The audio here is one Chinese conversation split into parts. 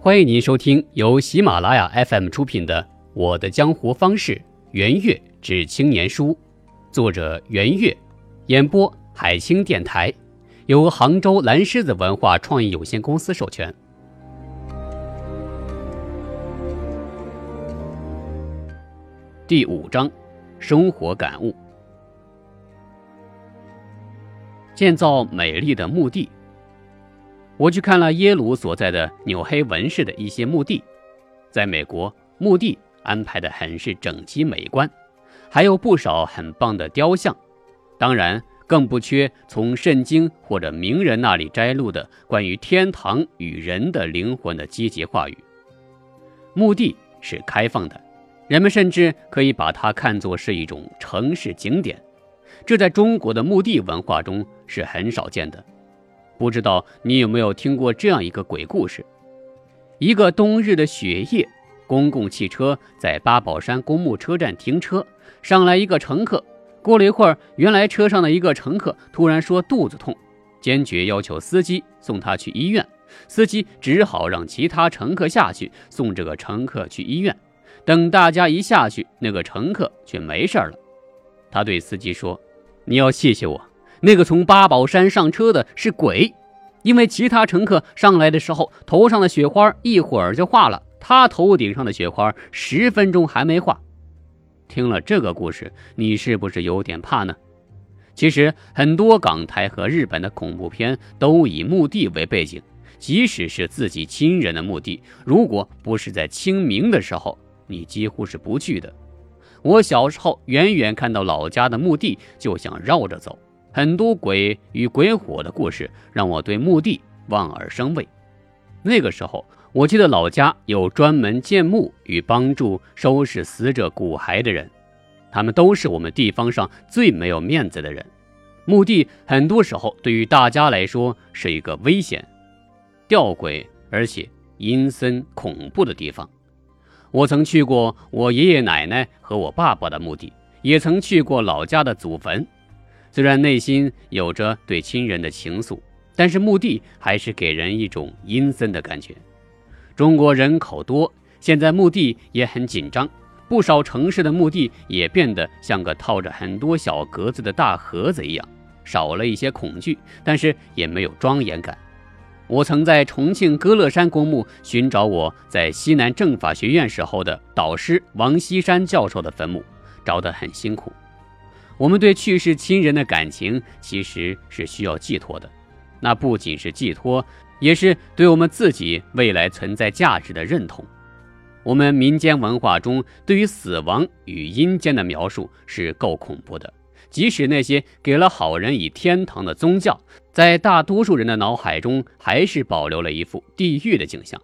欢迎您收听由喜马拉雅 FM 出品的《我的江湖方式圆月之青年书》，作者圆月，演播海清电台，由杭州蓝狮子文化创意有限公司授权。第五章，生活感悟。建造美丽的墓地。我去看了耶鲁所在的纽黑文市的一些墓地，在美国，墓地安排的很是整齐美观，还有不少很棒的雕像，当然更不缺从圣经或者名人那里摘录的关于天堂与人的灵魂的积极话语。墓地是开放的，人们甚至可以把它看作是一种城市景点，这在中国的墓地文化中是很少见的。不知道你有没有听过这样一个鬼故事？一个冬日的雪夜，公共汽车在八宝山公墓车站停车，上来一个乘客。过了一会儿，原来车上的一个乘客突然说肚子痛，坚决要求司机送他去医院。司机只好让其他乘客下去送这个乘客去医院。等大家一下去，那个乘客却没事了。他对司机说：“你要谢谢我。”那个从八宝山上车的是鬼，因为其他乘客上来的时候，头上的雪花一会儿就化了，他头顶上的雪花十分钟还没化。听了这个故事，你是不是有点怕呢？其实很多港台和日本的恐怖片都以墓地为背景，即使是自己亲人的墓地，如果不是在清明的时候，你几乎是不去的。我小时候远远看到老家的墓地，就想绕着走。很多鬼与鬼火的故事让我对墓地望而生畏。那个时候，我记得老家有专门建墓与帮助收拾死者骨骸的人，他们都是我们地方上最没有面子的人。墓地很多时候对于大家来说是一个危险、吊诡而且阴森恐怖的地方。我曾去过我爷爷奶奶和我爸爸的墓地，也曾去过老家的祖坟。虽然内心有着对亲人的情愫，但是墓地还是给人一种阴森的感觉。中国人口多，现在墓地也很紧张，不少城市的墓地也变得像个套着很多小格子的大盒子一样，少了一些恐惧，但是也没有庄严感。我曾在重庆歌乐山公墓寻找我在西南政法学院时候的导师王锡山教授的坟墓，找得很辛苦。我们对去世亲人的感情其实是需要寄托的，那不仅是寄托，也是对我们自己未来存在价值的认同。我们民间文化中对于死亡与阴间的描述是够恐怖的，即使那些给了好人以天堂的宗教，在大多数人的脑海中还是保留了一副地狱的景象。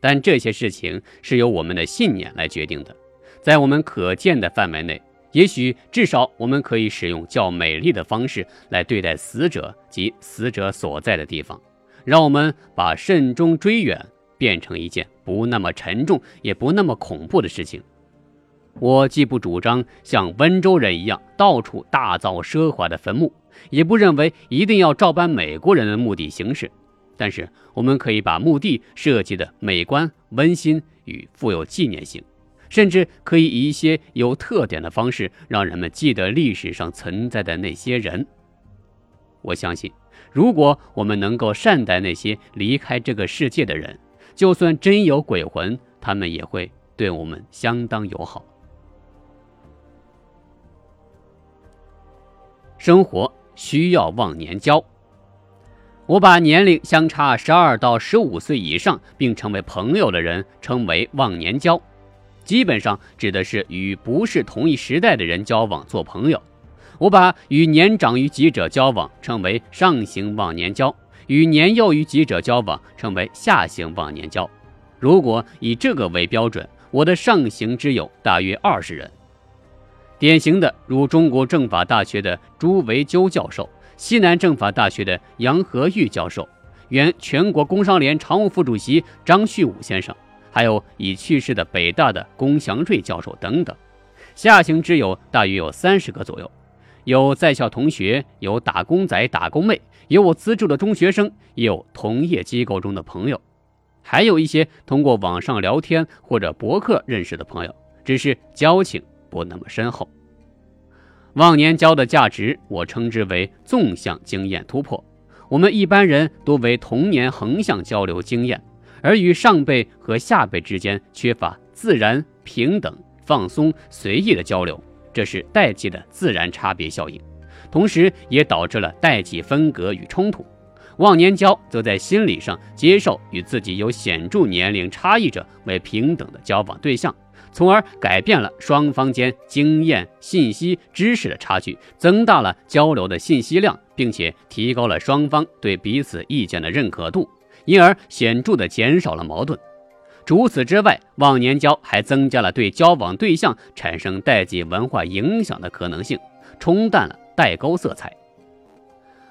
但这些事情是由我们的信念来决定的，在我们可见的范围内。也许至少我们可以使用较美丽的方式来对待死者及死者所在的地方，让我们把慎终追远变成一件不那么沉重也不那么恐怖的事情。我既不主张像温州人一样到处大造奢华的坟墓，也不认为一定要照搬美国人的墓地形式，但是我们可以把墓地设计的美观、温馨与富有纪念性。甚至可以以一些有特点的方式，让人们记得历史上存在的那些人。我相信，如果我们能够善待那些离开这个世界的人，就算真有鬼魂，他们也会对我们相当友好。生活需要忘年交。我把年龄相差十二到十五岁以上并成为朋友的人称为忘年交。基本上指的是与不是同一时代的人交往做朋友。我把与年长于己者交往称为上行忘年交，与年幼于己者交往称为下行忘年交。如果以这个为标准，我的上行之友大约二十人。典型的如中国政法大学的朱维鸠教授，西南政法大学的杨和玉教授，原全国工商联常务副主席张旭武先生。还有已去世的北大的龚祥瑞教授等等，下行之友大约有三十个左右，有在校同学，有打工仔、打工妹，有我资助的中学生，也有同业机构中的朋友。还有一些通过网上聊天或者博客认识的朋友，只是交情不那么深厚。忘年交的价值，我称之为纵向经验突破。我们一般人多为童年横向交流经验，而与上辈和下辈之间缺乏自然、平等、放松、随意的交流，这是代际的自然差别效应，同时也导致了代际分隔与冲突。忘年交则在心理上接受与自己有显著年龄差异者为平等的交往对象。从而改变了双方间经验、信息、知识的差距，增大了交流的信息量，并且提高了双方对彼此意见的认可度，因而显著地减少了矛盾。除此之外，忘年交还增加了对交往对象产生代际文化影响的可能性，冲淡了代沟色彩。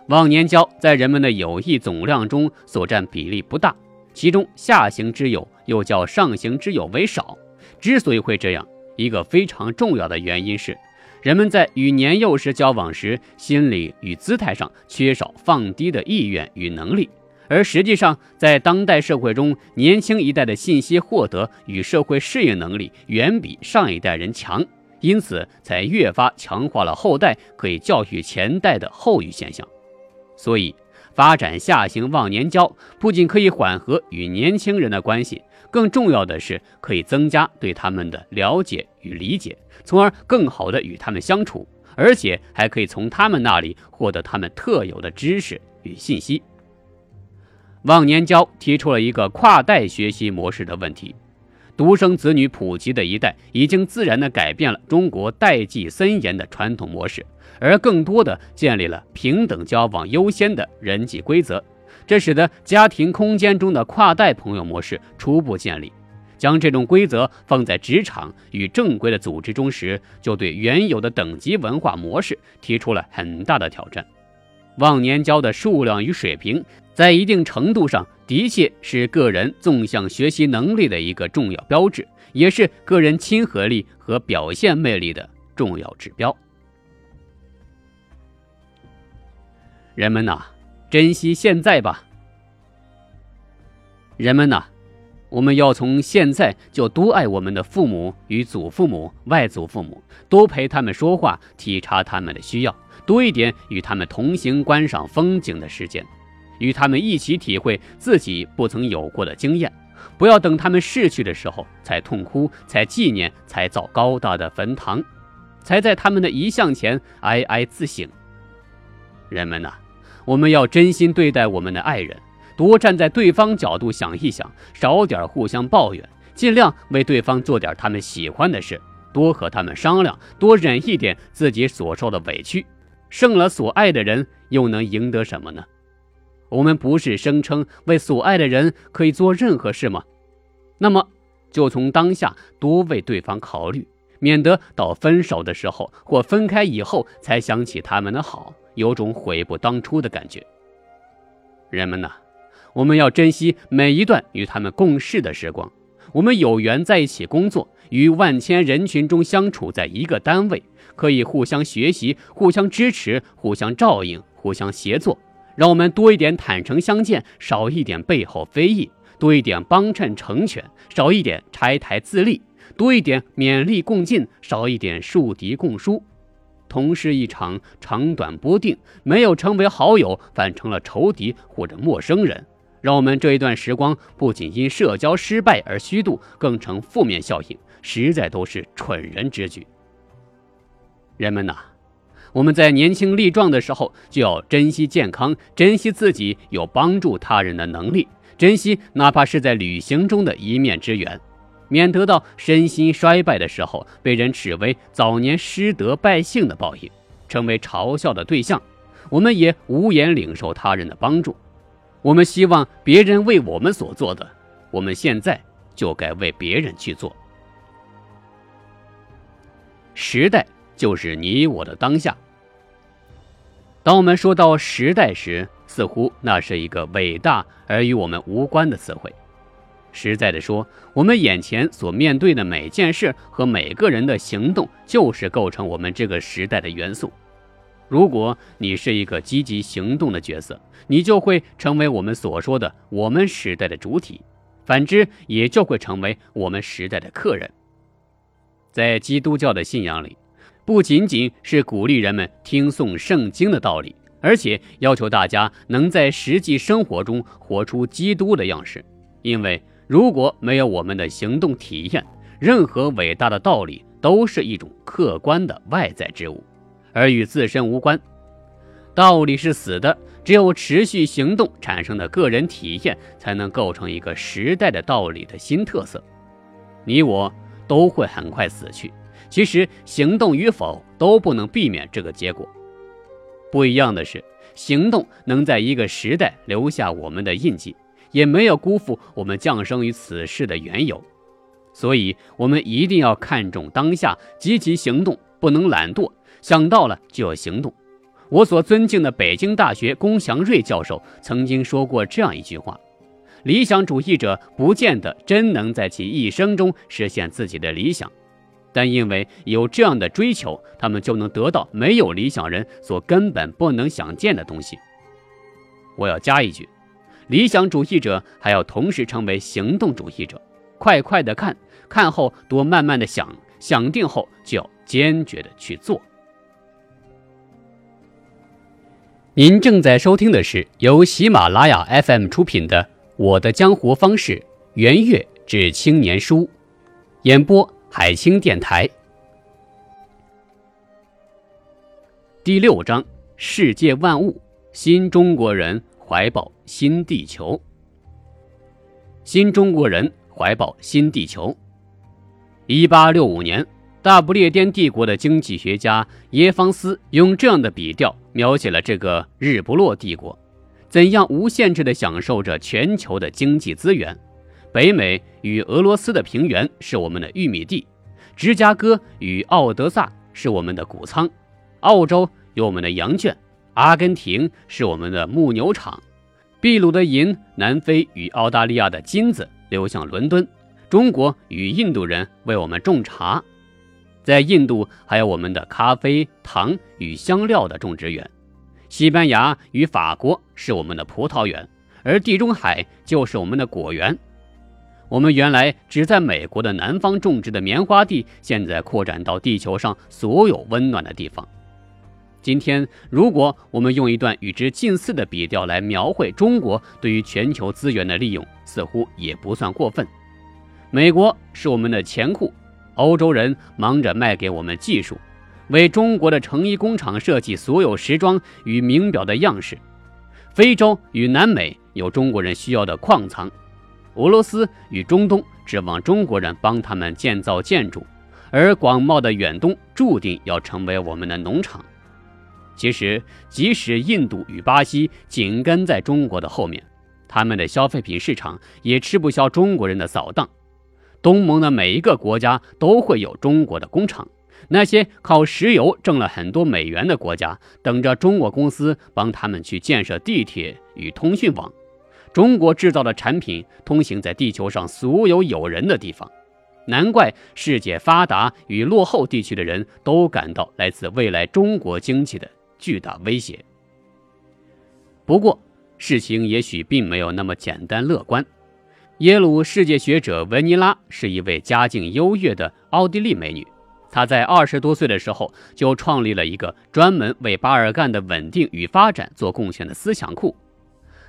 忘年交在人们的友谊总量中所占比例不大，其中下行之友又较上行之友为少。之所以会这样，一个非常重要的原因是，人们在与年幼时交往时，心理与姿态上缺少放低的意愿与能力，而实际上，在当代社会中，年轻一代的信息获得与社会适应能力远比上一代人强，因此才越发强化了后代可以教育前代的后育现象。所以，发展下行忘年交不仅可以缓和与年轻人的关系。更重要的是，可以增加对他们的了解与理解，从而更好的与他们相处，而且还可以从他们那里获得他们特有的知识与信息。忘年交提出了一个跨代学习模式的问题，独生子女普及的一代已经自然地改变了中国代际森严的传统模式，而更多的建立了平等交往优先的人际规则。这使得家庭空间中的跨代朋友模式初步建立。将这种规则放在职场与正规的组织中时，就对原有的等级文化模式提出了很大的挑战。忘年交的数量与水平，在一定程度上的确是个人纵向学习能力的一个重要标志，也是个人亲和力和表现魅力的重要指标。人们呐。珍惜现在吧，人们呐，我们要从现在就多爱我们的父母与祖父母、外祖父母，多陪他们说话，体察他们的需要，多一点与他们同行观赏风景的时间，与他们一起体会自己不曾有过的经验。不要等他们逝去的时候才痛哭，才纪念，才造高大的坟堂，才在他们的遗像前哀哀自省。人们呐。我们要真心对待我们的爱人，多站在对方角度想一想，少点互相抱怨，尽量为对方做点他们喜欢的事，多和他们商量，多忍一点自己所受的委屈。胜了所爱的人，又能赢得什么呢？我们不是声称为所爱的人可以做任何事吗？那么，就从当下多为对方考虑，免得到分手的时候或分开以后才想起他们的好。有种悔不当初的感觉。人们呐，我们要珍惜每一段与他们共事的时光。我们有缘在一起工作，与万千人群中相处在一个单位，可以互相学习、互相支持、互相照应、互相协作。让我们多一点坦诚相见，少一点背后非议；多一点帮衬成全，少一点拆台自立；多一点勉励共进，少一点树敌共输。同是一场，长短不定，没有成为好友，反成了仇敌或者陌生人。让我们这一段时光不仅因社交失败而虚度，更成负面效应，实在都是蠢人之举。人们呐，我们在年轻力壮的时候就要珍惜健康，珍惜自己有帮助他人的能力，珍惜哪怕是在旅行中的一面之缘。免得到身心衰败的时候，被人耻为早年失德败兴的报应，成为嘲笑的对象。我们也无颜领受他人的帮助。我们希望别人为我们所做的，我们现在就该为别人去做。时代就是你我的当下。当我们说到时代时，似乎那是一个伟大而与我们无关的词汇。实在的说，我们眼前所面对的每件事和每个人的行动，就是构成我们这个时代的元素。如果你是一个积极行动的角色，你就会成为我们所说的“我们时代”的主体。反之也就会成为我们时代的客人。在基督教的信仰里，不仅仅是鼓励人们听诵圣经的道理，而且要求大家能在实际生活中活出基督的样式。因为如果没有我们的行动体验，任何伟大的道理都是一种客观的外在之物，而与自身无关。道理是死的，只有持续行动产生的个人体验，才能构成一个时代的道理的新特色。你我都会很快死去，其实行动与否都不能避免这个结果。不一样的是，行动能在一个时代留下我们的印记，也没有辜负我们降生于此世的缘由。所以，我们一定要看重当下，积极行动，不能懒惰，想到了就要行动。我所尊敬的北京大学龚祥瑞教授曾经说过这样一句话：“理想主义者不见得真能在其一生中实现自己的理想，但因为有这样的追求，他们就能得到没有理想人所根本不能想见的东西。”我要加一句：理想主义者还要同时成为行动主义者，快快的看，看后多慢慢的想，想定后就要坚决的去做。您正在收听的是由喜马拉雅 FM 出品的《我的江湖方式》，圆月至青年书，演播海清电台。第六章：世界万物，新中国人怀抱新地球。新中国人怀抱新地球。一八六五年。大不列颠帝国的经济学家耶方斯用这样的笔调描写了这个日不落帝国，怎样无限制地享受着全球的经济资源。北美与俄罗斯的平原是我们的玉米地，芝加哥与奥德萨是我们的谷仓，澳洲有我们的羊圈，阿根廷是我们的牧牛场，秘鲁的银，南非与澳大利亚的金子流向伦敦，中国与印度人为我们种茶。在印度，还有我们的咖啡、糖与香料的种植园；西班牙与法国是我们的葡萄园，而地中海就是我们的果园。我们原来只在美国的南方种植的棉花地，现在扩展到地球上所有温暖的地方。今天，如果我们用一段与之近似的笔调来描绘中国对于全球资源的利用，似乎也不算过分。美国是我们的钱库。欧洲人忙着卖给我们技术，为中国的成衣工厂设计所有时装与名表的样式。非洲与南美有中国人需要的矿藏，俄罗斯与中东指望中国人帮他们建造建筑，而广袤的远东注定要成为我们的农场。其实，即使印度与巴西紧跟在中国的后面，他们的消费品市场也吃不消中国人的扫荡。东盟的每一个国家都会有中国的工厂，那些靠石油挣了很多美元的国家，等着中国公司帮他们去建设地铁与通讯网。中国制造的产品通行在地球上所有有人的地方，难怪世界发达与落后地区的人都感到来自未来中国经济的巨大威胁。不过，事情也许并没有那么简单乐观。耶鲁世界学者文尼拉是一位家境优越的奥地利美女。她在二十多岁的时候就创立了一个专门为巴尔干的稳定与发展做贡献的思想库。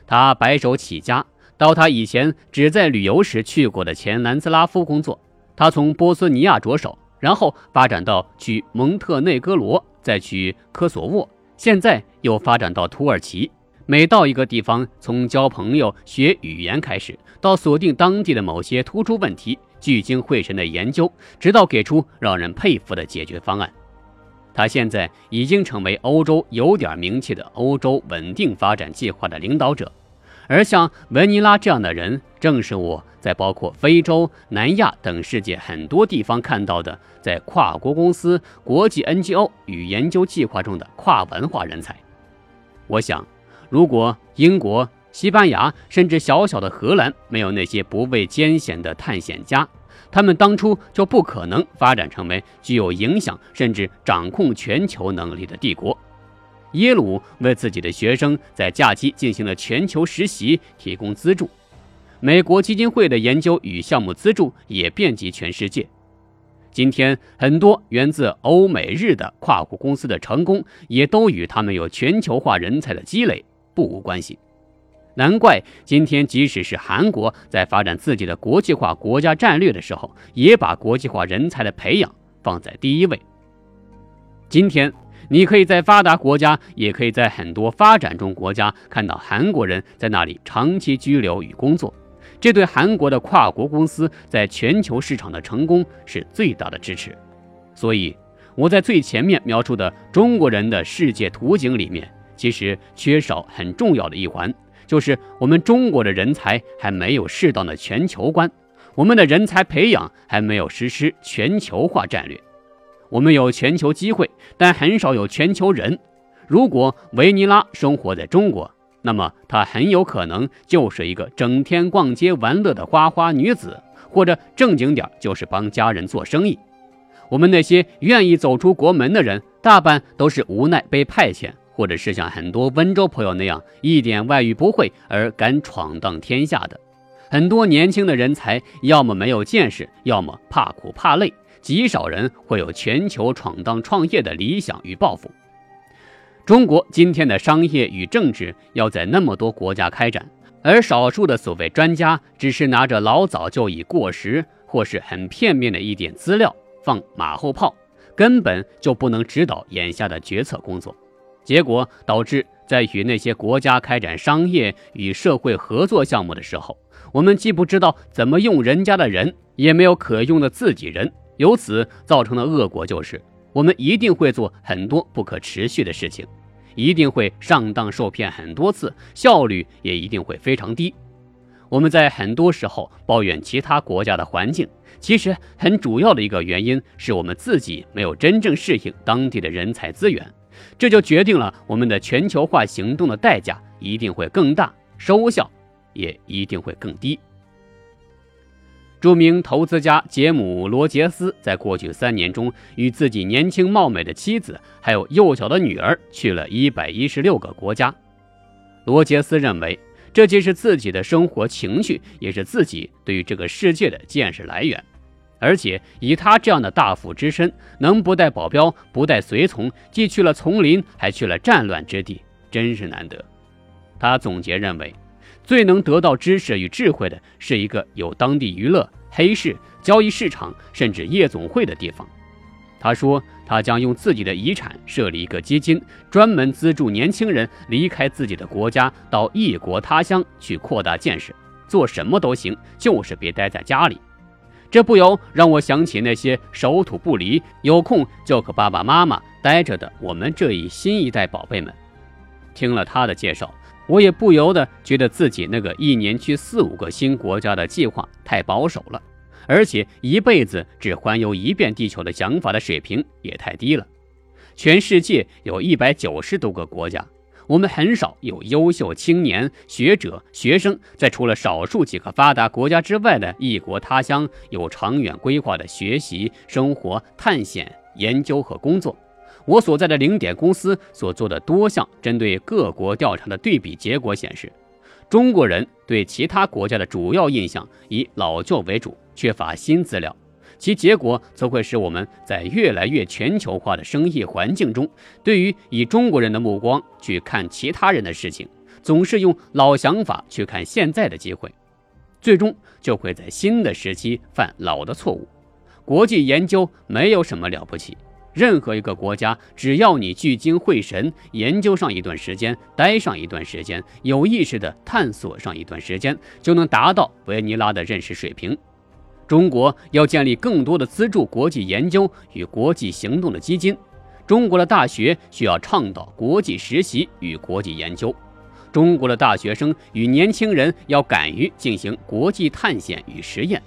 他白手起家，到他以前只在旅游时去过的前南斯拉夫工作。他从波斯尼亚着手，然后发展到去蒙特内哥罗，再去科索沃，现在又发展到土耳其。每到一个地方，从交朋友、学语言开始，到锁定当地的某些突出问题，聚精会神的研究，直到给出让人佩服的解决方案。他现在已经成为欧洲有点名气的欧洲稳定发展计划的领导者，而像文尼拉这样的人，正是我在包括非洲、南亚等世界很多地方看到的，在跨国公司、国际 NGO 与研究计划中的跨文化人才。我想。如果英国、西班牙，甚至小小的荷兰没有那些不畏艰险的探险家，他们当初就不可能发展成为具有影响甚至掌控全球能力的帝国。耶鲁为自己的学生在假期进行了全球实习，提供资助。美国基金会的研究与项目资助也遍及全世界。今天，很多源自欧美日的跨国公司的成功，也都与他们有全球化人才的积累不无关系。难怪今天，即使是韩国在发展自己的国际化国家战略的时候，也把国际化人才的培养放在第一位。今天，你可以在发达国家，也可以在很多发展中国家看到韩国人在那里长期居留与工作。这对韩国的跨国公司在全球市场的成功是最大的支持，所以我在最前面描述的中国人的世界图景里面，其实缺少很重要的一环，就是我们中国的人才还没有适当的全球观，我们的人才培养还没有实施全球化战略。我们有全球机会，但很少有全球人。如果维尼拉生活在中国，那么，她很有可能就是一个整天逛街玩乐的花花女子，或者正经点就是帮家人做生意。我们那些愿意走出国门的人，大半都是无奈被派遣，或者是像很多温州朋友那样一点外语不会而敢闯荡天下的。很多年轻的人才，要么没有见识，要么怕苦怕累，极少人会有全球闯荡创业的理想与抱负。中国今天的商业与政治要在那么多国家开展，而少数的所谓专家只是拿着老早就已过时或是很片面的一点资料放马后炮，根本就不能指导眼下的决策工作，结果导致在与那些国家开展商业与社会合作项目的时候，我们既不知道怎么用人家的人，也没有可用的自己人，由此造成的恶果就是。我们一定会做很多不可持续的事情，一定会上当受骗很多次，效率也一定会非常低。我们在很多时候抱怨其他国家的环境，其实很主要的一个原因是我们自己没有真正适应当地的人才资源，这就决定了我们的全球化行动的代价一定会更大，收效也一定会更低。著名投资家杰姆·罗杰斯在过去三年中，与自己年轻貌美的妻子还有幼小的女儿去了一百一十六个国家。罗杰斯认为，这既是自己的生活情趣，也是自己对于这个世界的见识来源。而且，以他这样的大富之身，能不带保镖、不带随从，既去了丛林，还去了战乱之地，真是难得。他总结认为。最能得到知识与智慧的是一个有当地娱乐、黑市、交易市场，甚至夜总会的地方。他说，他将用自己的遗产设立一个基金，专门资助年轻人离开自己的国家，到异国他乡去扩大见识，做什么都行，就是别待在家里。这不由让我想起那些守土不离、有空就和爸爸妈妈待着的我们这一新一代宝贝们。听了他的介绍。我也不由得觉得自己那个一年去四五个新国家的计划太保守了，而且一辈子只环游一遍地球的想法的水平也太低了。全世界有一百九十多个国家，我们很少有优秀青年、学者、学生在除了少数几个发达国家之外的异国他乡有长远规划的学习、生活、探险、研究和工作。我所在的零点公司所做的多项针对各国调查的对比结果显示，中国人对其他国家的主要印象以老旧为主，缺乏新资料，其结果则会使我们在越来越全球化的生意环境中，对于以中国人的目光去看其他人的事情，总是用老想法去看现在的机会，最终就会在新的时期犯老的错误。国际研究没有什么了不起。任何一个国家，只要你聚精会神研究上一段时间，待上一段时间，有意识的探索上一段时间，就能达到维尼拉的认识水平。中国要建立更多的资助国际研究与国际行动的基金。中国的大学需要倡导国际实习与国际研究。中国的大学生与年轻人要敢于进行国际探险与实验。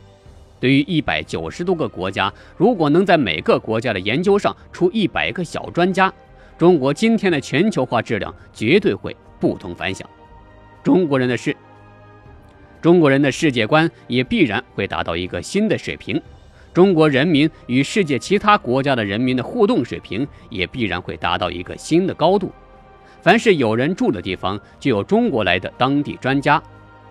对于一百九十多个国家，如果能在每个国家的研究上出一百个小专家，中国今天的全球化质量绝对会不同凡响。中国人的事，中国人的世界观也必然会达到一个新的水平。中国人民与世界其他国家的人民的互动水平也必然会达到一个新的高度。凡是有人住的地方，就有中国来的当地专家。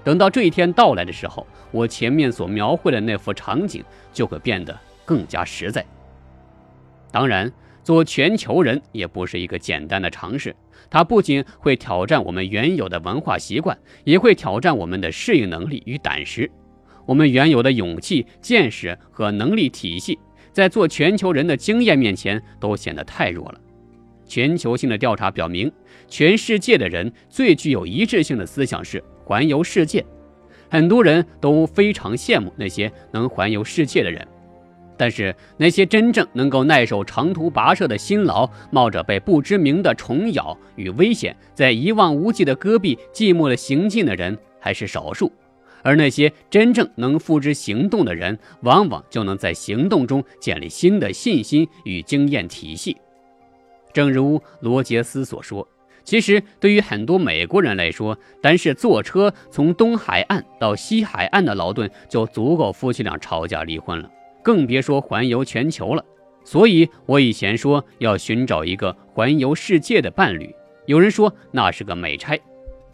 等到这一天到来的时候，我前面所描绘的那幅场景就会变得更加实在。当然，做全球人也不是一个简单的尝试，它不仅会挑战我们原有的文化习惯，也会挑战我们的适应能力与胆识。我们原有的勇气、见识和能力体系，在做全球人的经验面前都显得太弱了。全球性的调查表明，全世界的人最具有一致性的思想是环游世界。很多人都非常羡慕那些能环游世界的人，但是那些真正能够耐受长途跋涉的辛劳，冒着被不知名的虫咬与危险，在一望无际的戈壁寂寞的行进的人还是少数。而那些真正能付之行动的人，往往就能在行动中建立新的信心与经验体系。正如罗杰斯所说，其实对于很多美国人来说，单是坐车从东海岸到西海岸的劳顿就足够夫妻俩吵架离婚了，更别说环游全球了。所以，我以前说要寻找一个环游世界的伴侣，有人说那是个美差，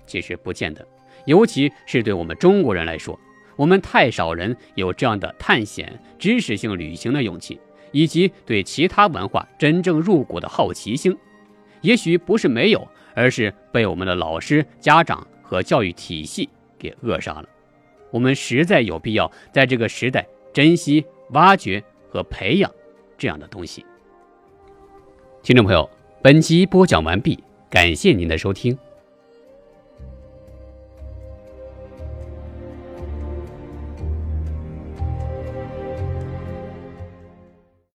其实不见得。尤其是对我们中国人来说，我们太少人有这样的探险、知识性旅行的勇气。以及对其他文化真正入骨的好奇心，也许不是没有，而是被我们的老师、家长和教育体系给扼杀了。我们实在有必要在这个时代珍惜、挖掘和培养这样的东西。听众朋友，本集播讲完毕，感谢您的收听。